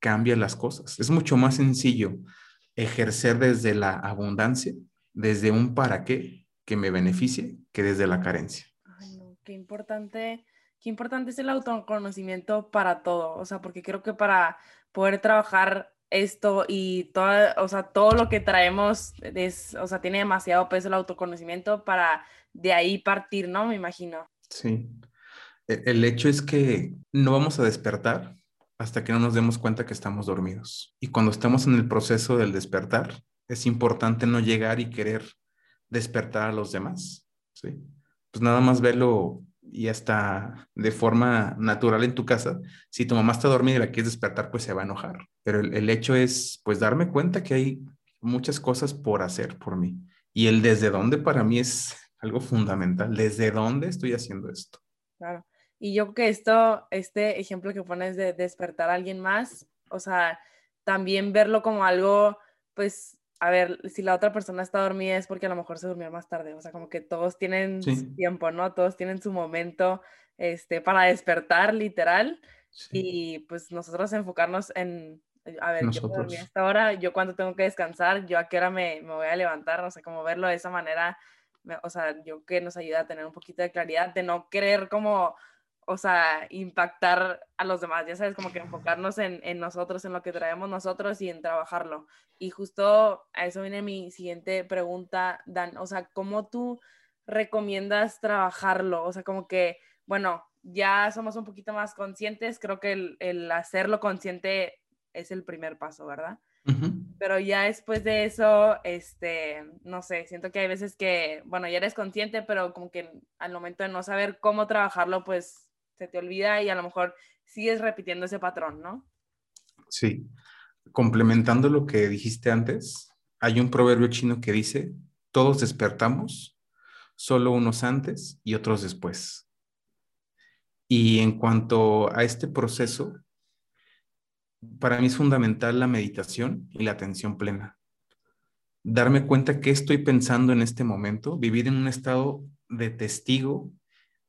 cambian las cosas. Es mucho más sencillo ejercer desde la abundancia, desde un para qué que me beneficie, que desde la carencia. Ay, no, qué importante, qué importante es el autoconocimiento para todo, o sea, porque creo que para poder trabajar esto y todo, o sea, todo lo que traemos, es, o sea, tiene demasiado peso el autoconocimiento para de ahí partir, ¿no? Me imagino. Sí. E, el hecho es que no vamos a despertar hasta que no nos demos cuenta que estamos dormidos. Y cuando estamos en el proceso del despertar, es importante no llegar y querer despertar a los demás, ¿sí? Pues nada más verlo y hasta de forma natural en tu casa. Si tu mamá está dormida y la quieres despertar, pues se va a enojar. Pero el, el hecho es, pues, darme cuenta que hay muchas cosas por hacer por mí. Y el desde dónde para mí es algo fundamental. ¿Desde dónde estoy haciendo esto? Claro. Y yo creo que esto, este ejemplo que pones de despertar a alguien más, o sea, también verlo como algo, pues, a ver, si la otra persona está dormida es porque a lo mejor se durmió más tarde, o sea, como que todos tienen su tiempo, ¿no? Todos tienen su momento, este, para despertar, literal, y pues nosotros enfocarnos en, a ver, yo dormí a esta hora, yo cuando tengo que descansar, yo a qué hora me, me voy a levantar, o sea, como verlo de esa manera, o sea, yo que nos ayuda a tener un poquito de claridad, de no querer como o sea, impactar a los demás, ya sabes, como que enfocarnos en, en, nosotros, en lo que traemos nosotros y en trabajarlo. Y justo a eso viene mi siguiente pregunta, Dan, o sea, ¿cómo tú recomiendas trabajarlo? O sea, como que, bueno, ya somos un poquito más conscientes, creo que el, el hacerlo consciente es el primer paso, ¿verdad? Pero ya después de eso, este, no sé, siento que hay veces que, bueno, ya eres consciente, pero como que al momento de no saber cómo trabajarlo, pues se te olvida y a lo mejor sigues repitiendo ese patrón, ¿no? Sí. Complementando lo que dijiste antes, hay un proverbio chino que dice, todos despertamos, solo unos antes y otros después. Y en cuanto a este proceso, para mí es fundamental la meditación y la atención plena. Darme cuenta qué estoy pensando en este momento, vivir en un estado de testigo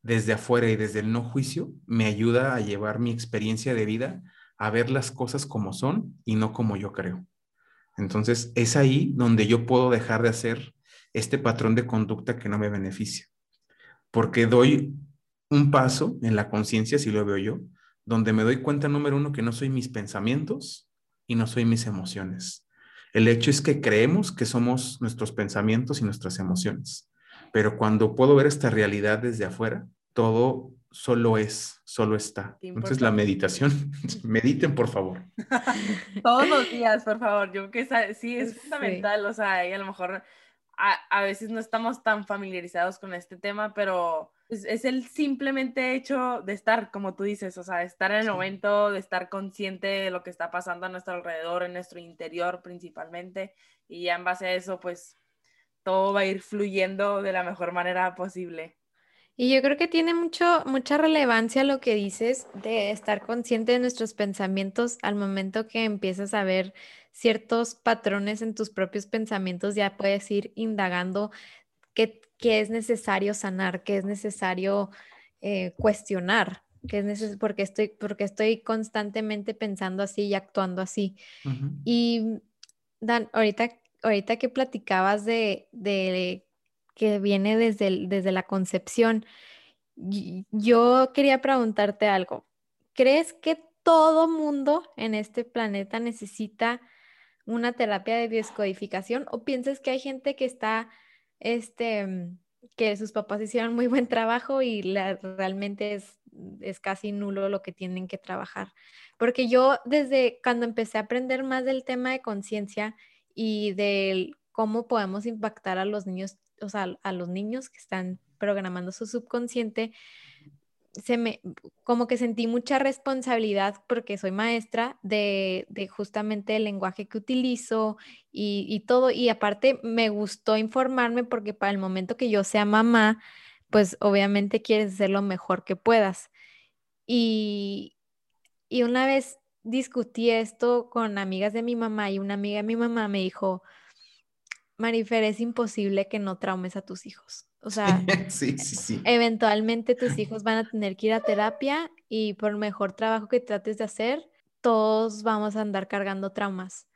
desde afuera y desde el no juicio me ayuda a llevar mi experiencia de vida a ver las cosas como son y no como yo creo. Entonces es ahí donde yo puedo dejar de hacer este patrón de conducta que no me beneficia, porque doy un paso en la conciencia, si lo veo yo, donde me doy cuenta, número uno, que no soy mis pensamientos y no soy mis emociones. El hecho es que creemos que somos nuestros pensamientos y nuestras emociones, pero cuando puedo ver esta realidad desde afuera, todo solo es, solo está. Entonces la meditación, [LAUGHS] [LAUGHS] mediten por favor. [LAUGHS] Todos los días, por favor. Yo creo que sí es fundamental, o sea, y a lo mejor a, veces no estamos tan familiarizados con este tema, pero es, el simplemente hecho de estar, como tú dices, o sea, estar en el momento, de estar consciente de lo que está pasando a nuestro alrededor, en nuestro interior principalmente, y ya en base a eso, pues todo va a ir fluyendo de la mejor manera posible. Y yo creo que tiene mucho, mucha relevancia lo que dices de estar consciente de nuestros pensamientos al momento que empiezas a ver ciertos patrones en tus propios pensamientos, ya puedes ir indagando qué, es necesario sanar, qué es necesario eh, cuestionar, qué es porque, estoy, porque estoy constantemente pensando así y actuando así. Y Dan, ahorita, ahorita que platicabas de, de que viene desde, desde la concepción. Yo quería preguntarte algo. ¿Crees que todo mundo en este planeta necesita una terapia de descodificación o piensas que hay gente que está, este, que sus papás hicieron muy buen trabajo y realmente es, es casi nulo lo que tienen que trabajar? Porque yo desde cuando empecé a aprender más del tema de conciencia y del cómo podemos impactar a los niños o sea, a los niños que están programando su subconsciente, se me, como que sentí mucha responsabilidad porque soy maestra de, justamente el lenguaje que utilizo y, y, todo. Y aparte me gustó informarme porque para el momento que yo sea mamá, pues obviamente quieres hacer lo mejor que puedas. Y, y una vez discutí esto con amigas de mi mamá y una amiga de mi mamá me dijo, Marifer, es imposible que no traumes a tus hijos. O sea, [LAUGHS] sí, sí, sí. eventualmente tus hijos van a tener que ir a terapia y por mejor trabajo que trates de hacer, todos vamos a andar cargando traumas.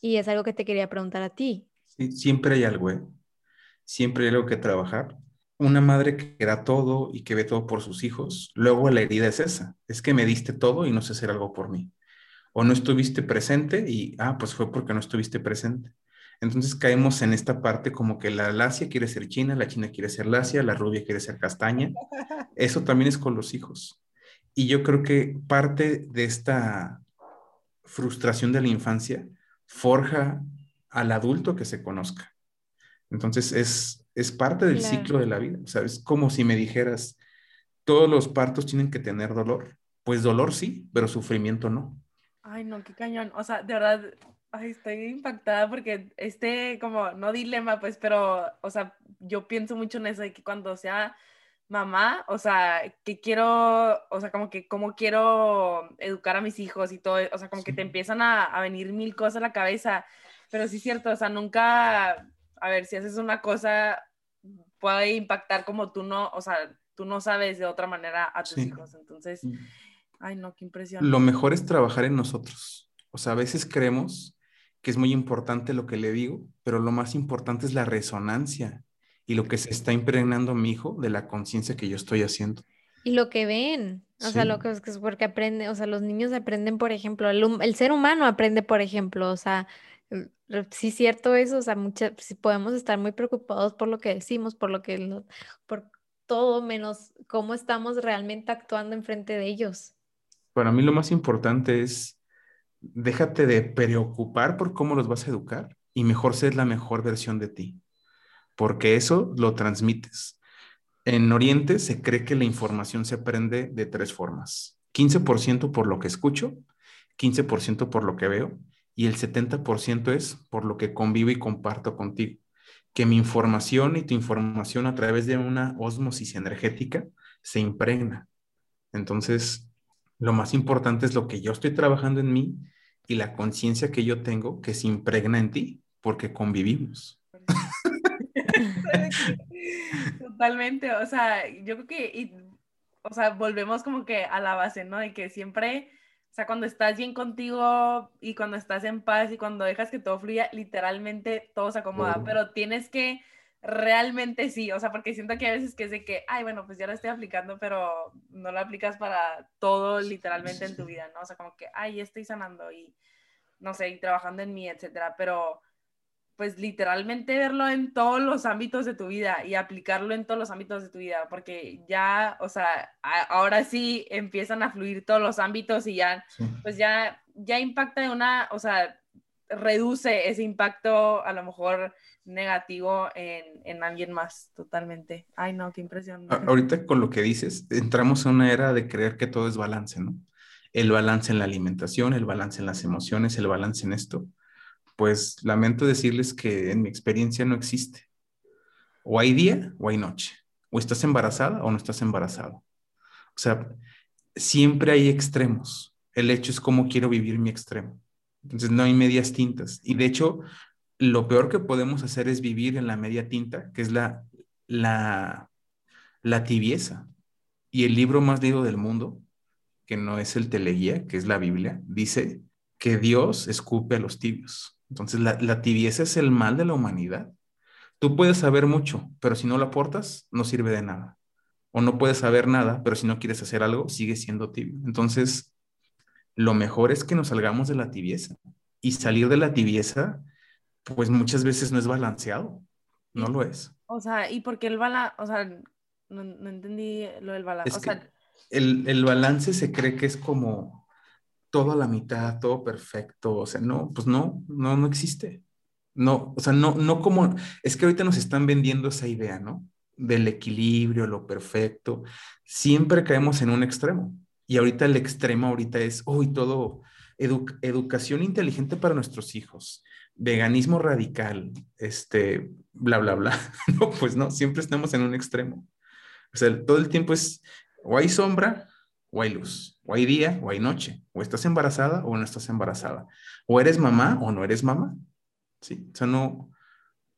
Y es algo que te quería preguntar a ti. Sí, siempre hay algo, ¿eh? Siempre hay algo que trabajar. Una madre que da todo y que ve todo por sus hijos, luego la herida es esa, es que me diste todo y no sé hacer algo por mí. O no estuviste presente y, ah, pues fue porque no estuviste presente. Entonces caemos en esta parte como que la lacia quiere ser china, la china quiere ser lacia, la rubia quiere ser castaña. [LAUGHS] Eso también es con los hijos. Y yo creo que parte de esta frustración de la infancia forja al adulto que se conozca. Entonces es, es parte del ciclo de la vida. O sea, es como si me dijeras, todos los partos tienen que tener dolor. Pues dolor sí, pero sufrimiento no. Ay, no, qué cañón. O sea, de verdad, Ay, estoy impactada porque este, como, no dilema, pues, pero, o sea, yo pienso mucho en eso, de que cuando sea mamá, o sea, que quiero, o sea, como que, cómo quiero educar a mis hijos y todo, o sea, como que te empiezan a, a, venir mil cosas a la cabeza, pero sí es cierto, o sea, nunca, a ver, si haces una cosa, puede impactar como tú no, o sea, tú no sabes de otra manera a tus sí. hijos, entonces, mm. ay, no, qué impresión. Lo mejor es trabajar en nosotros, o sea, a veces creemos que es muy importante lo que le digo, pero lo más importante es la resonancia y lo que se está impregnando a mi hijo de la conciencia que yo estoy haciendo. Y lo que ven, o sí. sea, lo que es porque aprende, o sea, los niños aprenden, por ejemplo, el, el, ser humano aprende, por ejemplo, o sea, sí es cierto eso, o sea, mucha, sí podemos estar muy preocupados por lo que decimos, por lo que, por todo menos cómo estamos realmente actuando enfrente de ellos. Para mí lo más importante es déjate de preocupar por cómo los vas a educar y mejor ser la mejor versión de ti, porque eso lo transmites. En Oriente se cree que la información se aprende de tres formas. 15% por lo que escucho, 15% por lo que veo y el 70% es por lo que convivo y comparto contigo. Que mi información y tu información a través de una osmosis energética se impregna. Entonces, lo más importante es lo que yo estoy trabajando en mí y la conciencia que yo tengo que se impregna en ti porque convivimos. [LAUGHS] Totalmente, o sea, yo creo que, y, o sea, volvemos como que a la base, ¿no? De que siempre, o sea, cuando estás bien contigo y cuando estás en paz y cuando dejas que todo fluya, literalmente todo se acomoda, oh. pero tienes que realmente sí, o sea, porque siento que a veces que es de que, ay, bueno, pues ya lo estoy aplicando, pero no lo aplicas para todo literalmente en tu vida, ¿no? O sea, como que, ay, estoy sanando y, no sé, y trabajando en mí, etcétera, pero pues literalmente verlo en todos los ámbitos de tu vida y aplicarlo en todos los ámbitos de tu vida, porque ya, o sea, a, ahora sí empiezan a fluir todos los ámbitos y ya, sí. pues ya, ya impacta de una, o sea, reduce ese impacto a lo mejor negativo en, en, alguien más totalmente. Ay, no, qué impresión. Ahorita con lo que dices, entramos en una era de creer que todo es balance, ¿no? El balance en la alimentación, el balance en las emociones, el balance en esto. Pues lamento decirles que en mi experiencia no existe. O hay día o hay noche. O estás embarazada o no estás embarazado. O sea, siempre hay extremos. El hecho es cómo quiero vivir mi extremo. Entonces no hay medias tintas. Y de hecho, lo peor que podemos hacer es vivir en la media tinta, que es la, la, la tibieza. Y el libro más leído del mundo, que no es el teleguía, que es la Biblia, dice que Dios escupe a los tibios. Entonces, la, la tibieza es el mal de la humanidad. Tú puedes saber mucho, pero si no lo aportas, no sirve de nada. O no puedes saber nada, pero si no quieres hacer algo, sigue siendo tibio. Entonces, lo mejor es que nos salgamos de la tibieza. Y salir de la tibieza pues muchas veces no es balanceado, no lo es. O sea, ¿y por qué el balance? O sea, no, no, entendí lo del balance. O sea, el, el, balance se cree que es como todo a la mitad, todo perfecto, o sea, no, pues no, no, no existe. No, o sea, no, no como, es que ahorita nos están vendiendo esa idea, ¿no? Del equilibrio, lo perfecto. Siempre caemos en un extremo. Y ahorita el extremo ahorita es, uy, todo, edu educación inteligente para nuestros hijos, veganismo radical, este, bla, bla, bla. [LAUGHS] No, pues no, siempre estamos en un extremo. O sea, todo el tiempo es o hay sombra o hay luz, o hay día o hay noche, o estás embarazada o no estás embarazada, o eres mamá o no eres mamá. ¿Sí? O sea, no,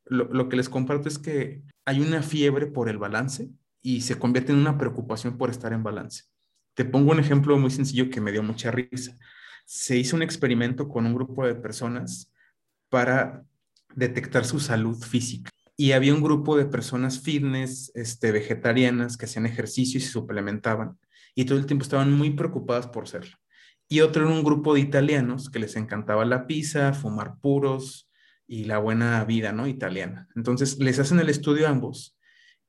lo, lo que les comparto es que hay una fiebre por el balance y se convierte en una preocupación por estar en balance. Te pongo un ejemplo muy sencillo que me dio mucha risa. Se hizo un experimento con un grupo de personas para detectar su salud física. Y había un grupo de personas fitness, este, vegetarianas, que hacían ejercicio y se suplementaban. Y todo el tiempo estaban muy preocupadas por serlo. Y otro era un grupo de italianos que les encantaba la pizza, fumar puros y la buena vida, ¿no? Italiana. Entonces les hacen el estudio a ambos.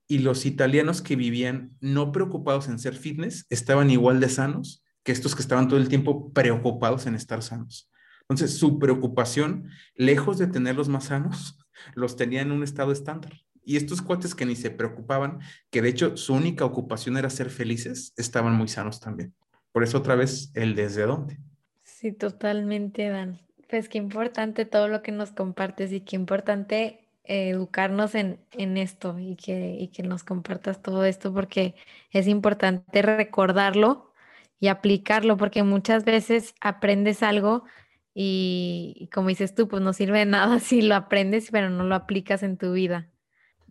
Y los italianos que vivían no preocupados en ser fitness estaban igual de sanos que estos que estaban todo el tiempo preocupados en estar sanos. Entonces, su preocupación, lejos de tenerlos más sanos, [LAUGHS] los tenía en un estado estándar. Y estos cuates que ni se preocupaban, que de hecho su única ocupación era ser felices, estaban muy sanos también. Por eso otra vez el desde dónde. Sí, totalmente, Dan. Pues qué importante todo lo que nos compartes y qué importante educarnos en, en esto y que, y que nos compartas todo esto porque es importante recordarlo y aplicarlo porque muchas veces aprendes algo y, como dices tú, pues no sirve de nada [LAUGHS] si lo aprendes, pero no lo aplicas en tu vida.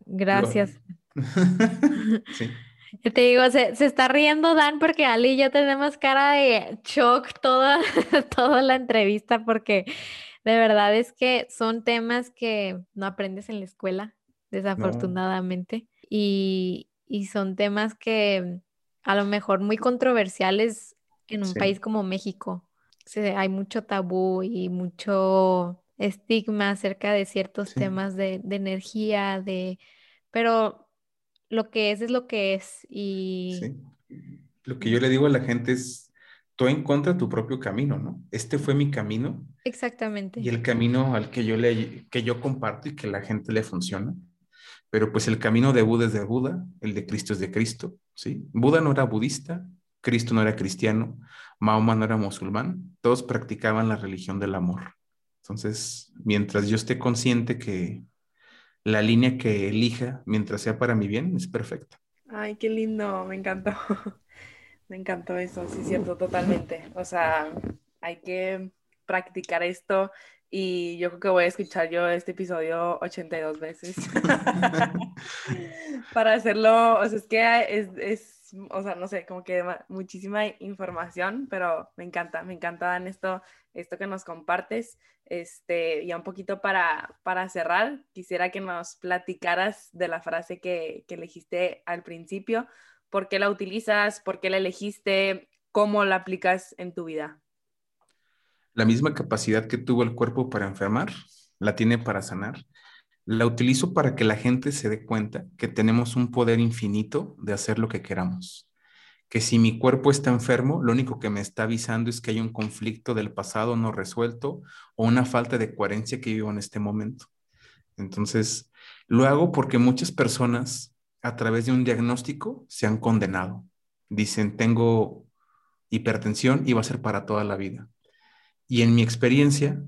Gracias. [LAUGHS] sí. [LAUGHS] Te digo, se, se, está riendo Dan porque Ali y yo tenemos cara de shock toda, toda la entrevista porque de verdad es que son temas que no aprendes en la escuela, desafortunadamente, y, y, son temas que a lo mejor muy controversiales en un país como México. Hay mucho tabú y mucho estigma acerca de ciertos temas de, energía, de, pero lo que es es lo que es y... Lo que yo le digo a la gente es, tú encuentra tu propio camino, ¿no? Este fue mi camino. Exactamente. Y el camino al que yo, le, que yo comparto y que la gente le funciona. Pero pues el camino de Buda es de Buda, el de Cristo es de Cristo, ¿sí? Buda no era budista, Cristo no era cristiano, Mahoma no era musulmán, todos practicaban la religión del amor. Entonces, mientras yo esté consciente que la línea que elija, mientras sea para mi bien, es perfecta. Ay, qué lindo, me encantó. [LAUGHS] me encantó eso, sí, cierto, totalmente. O sea, hay que practicar esto y yo creo que voy a escuchar yo este episodio 82 veces [LAUGHS] para hacerlo, o sea, es que es, es o sea, no sé, como que muchísima información, pero me encanta, me encanta Dan esto, esto que nos compartes. Este, ya un poquito para, para cerrar, quisiera que nos platicaras de la frase que, que elegiste al principio, por qué la utilizas, por qué la elegiste, cómo la aplicas en tu vida. La misma capacidad que tuvo el cuerpo para enfermar, la tiene para sanar la utilizo para que la gente se dé cuenta que tenemos un poder infinito de hacer lo que queramos. Que si mi cuerpo está enfermo, lo único que me está avisando es que hay un conflicto del pasado no resuelto o una falta de coherencia que vivo en este momento. Entonces, lo hago porque muchas personas a través de un diagnóstico se han condenado. Dicen, tengo hipertensión y va a ser para toda la vida. Y en mi experiencia,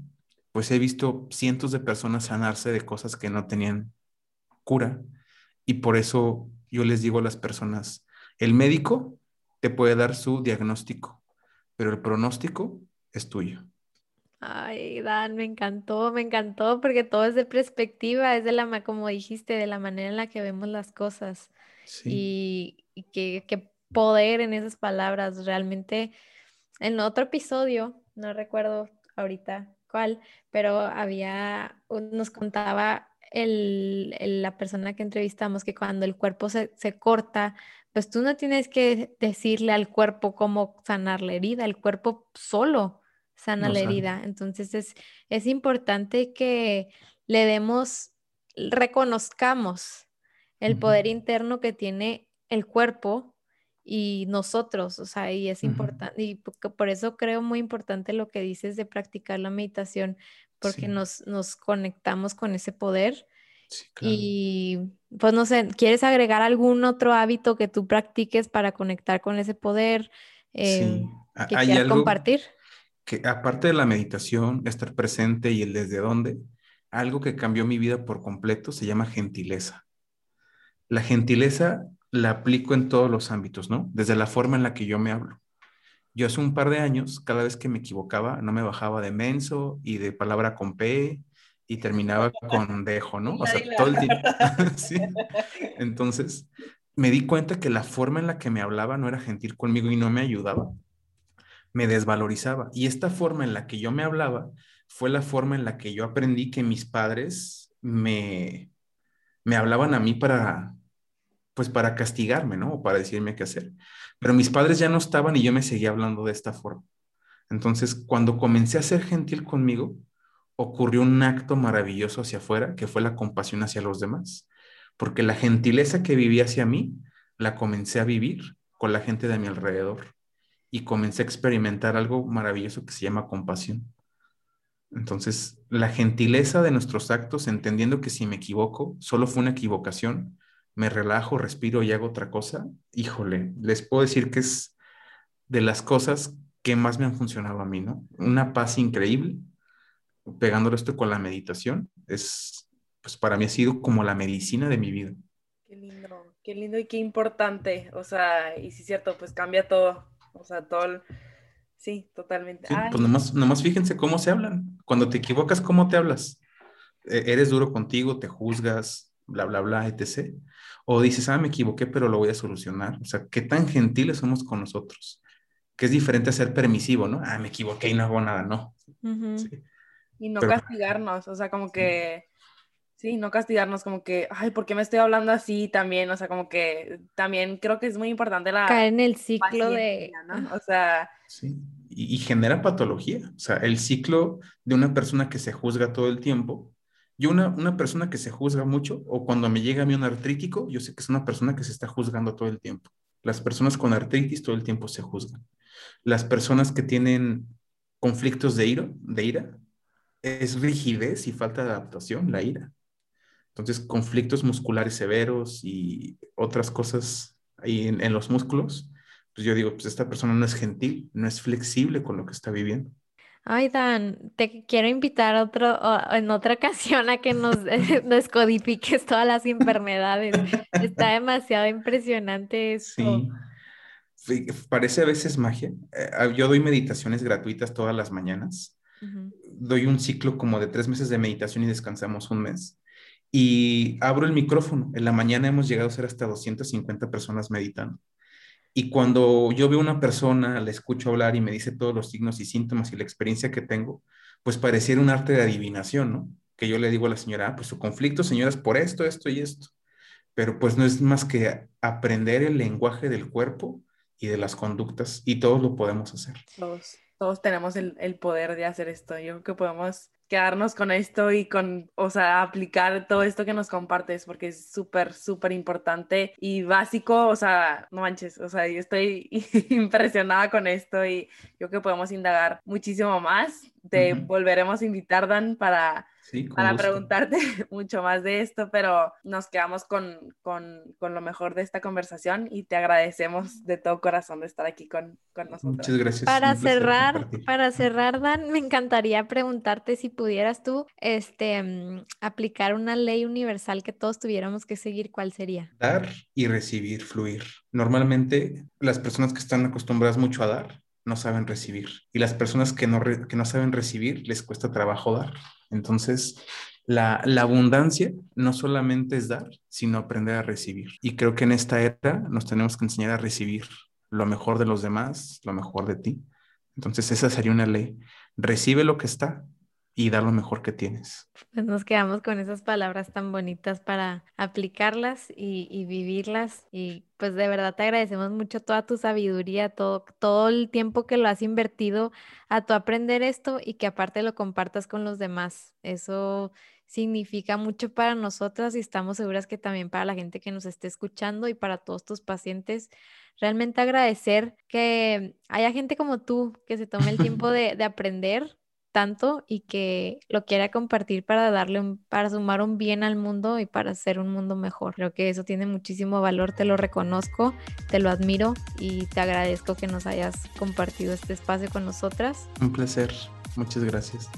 pues he visto cientos de personas sanarse de cosas que no tenían cura. Y por eso yo les digo a las personas, el médico te puede dar su diagnóstico, pero el pronóstico es tuyo. Ay, Dan, me encantó, me encantó porque todo es de perspectiva, es de la, como dijiste, de la manera en la que vemos las cosas. Sí. Y, qué, qué poder en esas palabras. Realmente, en otro episodio, no recuerdo ahorita cuál, pero había, nos contaba el, la persona que entrevistamos que cuando el cuerpo se, corta, pues tú no tienes que decirle al cuerpo cómo sanar la herida, el cuerpo solo sana la herida. Entonces es, es importante que le demos, reconozcamos el poder interno que tiene el cuerpo y nosotros, o sea, y es importante, y por eso creo muy importante lo que dices de practicar la meditación, porque nos, nos conectamos con ese poder. Y pues no sé, ¿quieres agregar algún otro hábito que tú practiques para conectar con ese poder? Eh, que ¿Hay quieras compartir? Que aparte de la meditación, estar presente y el desde dónde, algo que cambió mi vida por completo se llama gentileza. La gentileza la aplico en todos los ámbitos, ¿no? Desde la forma en la que yo me hablo. Yo hace un par de años, cada vez que me equivocaba, no me bajaba de menso y de palabra con P y terminaba [LAUGHS] con dejo, ¿no? O sea, todo el tiempo. [LAUGHS] [LAUGHS] sí. Entonces, me di cuenta que la forma en la que me hablaba no era gentil conmigo y no me ayudaba. Me desvalorizaba. Y esta forma en la que yo me hablaba fue la forma en la que yo aprendí que mis padres me, me hablaban a mí para, pues para castigarme, ¿no? O para decirme qué hacer. Pero mis padres ya no estaban y yo me seguía hablando de esta forma. Entonces, cuando comencé a ser gentil conmigo, ocurrió un acto maravilloso hacia afuera, que fue la compasión hacia los demás. Porque la gentileza que vivía hacia mí, la comencé a vivir con la gente de mi alrededor. Y comencé a experimentar algo maravilloso que se llama compasión. Entonces, la gentileza de nuestros actos, entendiendo que si me equivoco, solo fue una equivocación, me relajo, respiro y hago otra cosa, híjole, les puedo decir que es de las cosas que más me han funcionado a mí, ¿no? Una paz increíble, pegándolo esto con la meditación, es, pues para mí ha sido como la medicina de mi vida. Qué lindo, qué lindo y qué importante, o sea, y si es cierto, pues cambia todo, o sea, todo el... Sí, totalmente. Sí, pues nomás, nomás fíjense cómo se hablan. Cuando te equivocas, ¿cómo te hablas? E-, eres duro contigo, te juzgas, bla, bla, bla, etc. O dices, ah, me equivoqué, pero lo voy a solucionar. O sea, qué tan gentiles somos con nosotros. Que es diferente a ser permisivo, ¿no? Ah, me equivoqué y no hago nada, no. Y no castigarnos, o sea, como que, sí, no castigarnos, como que, ay, ¿por qué me estoy hablando así también? O sea, como que también creo que es muy importante la... Caer en el ciclo de... ¿no? O sea... Sí, y, y genera patología. O sea, el ciclo de una persona que se juzga todo el tiempo yo una, una persona que se juzga mucho, o cuando me llega a mí un artrítico, yo sé que es una persona que se está juzgando todo el tiempo. Las personas con artritis todo el tiempo se juzgan. Las personas que tienen conflictos de ira, de ira es rigidez y falta de adaptación, la ira. Entonces, conflictos musculares severos y otras cosas ahí en, en los músculos, pues yo digo, pues esta persona no es gentil, no es flexible con lo que está viviendo. Ay, Dan, te quiero invitar otro, en otra ocasión a que nos [LAUGHS] descodifiques todas las enfermedades. Está demasiado impresionante esto. Sí. Parece a veces magia. Eh, yo doy meditaciones gratuitas todas las mañanas. Doy un ciclo como de tres meses de meditación y descansamos un mes. Y abro el micrófono. En la mañana hemos llegado a ser hasta 250 personas meditando. Y cuando yo veo una persona, le escucho hablar y me dice todos los signos y síntomas y la experiencia que tengo, pues pareciera un arte de adivinación, ¿no? Que yo le digo a la señora, ah, pues su conflicto, señora, es por esto, esto y esto. Pero pues no es más que aprender el lenguaje del cuerpo y de las conductas y todos lo podemos hacer. Todos, todos tenemos el, el poder de hacer esto. Yo creo que podemos quedarnos con esto y con, o sea, aplicar todo esto que nos compartes, porque es súper, súper importante y básico, o sea, no manches, o sea, yo estoy [LAUGHS] impresionada con esto y yo creo que podemos indagar muchísimo más. Te volveremos a invitar, Dan, para para preguntarte [LAUGHS] mucho más de esto, pero nos quedamos con, con, con, lo mejor de esta conversación y te agradecemos de todo corazón de estar aquí con, con nosotros. Muchas gracias. Para cerrar, para cerrar, Dan, me encantaría preguntarte si pudieras tú este, mm, aplicar una ley universal que todos tuviéramos que seguir, ¿cuál sería? Dar y recibir, fluir. Normalmente las personas que están acostumbradas mucho a dar no saben recibir y las personas que no, que no saben recibir les cuesta trabajo dar. Entonces, la, abundancia no solamente es dar, sino aprender a recibir. Y creo que en esta era nos tenemos que enseñar a recibir lo mejor de los demás, lo mejor de ti. Entonces, esa sería una ley. Recibe lo que está y da lo mejor que tienes. Pues nos quedamos con esas palabras tan bonitas para aplicarlas y, vivirlas. Y pues de verdad te agradecemos mucho toda tu sabiduría, todo, todo el tiempo que lo has invertido a tu aprender esto y que aparte lo compartas con los demás. Eso significa mucho para nosotras y estamos seguras que también para la gente que nos esté escuchando y para todos tus pacientes. Realmente agradecer que haya gente como tú que se tome el tiempo [LAUGHS] de, de aprender tanto y que lo quiera compartir para darle un, para sumar un bien al mundo y para hacer un mundo mejor. Creo que eso tiene muchísimo valor, te lo reconozco, te lo admiro y te agradezco que nos hayas compartido este espacio con nosotras. Un placer, muchas gracias.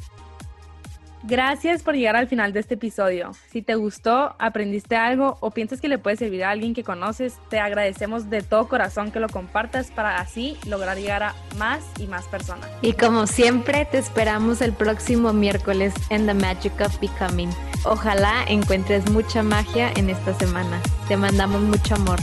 Gracias por llegar al final de este episodio. Si te gustó, aprendiste algo o piensas que le puede servir a alguien que conoces, te agradecemos de todo corazón que lo compartas para así lograr llegar a más y más personas. Y como siempre, te esperamos el próximo miércoles en The Magic of Becoming. Ojalá encuentres mucha magia en esta semana. Te mandamos mucho amor.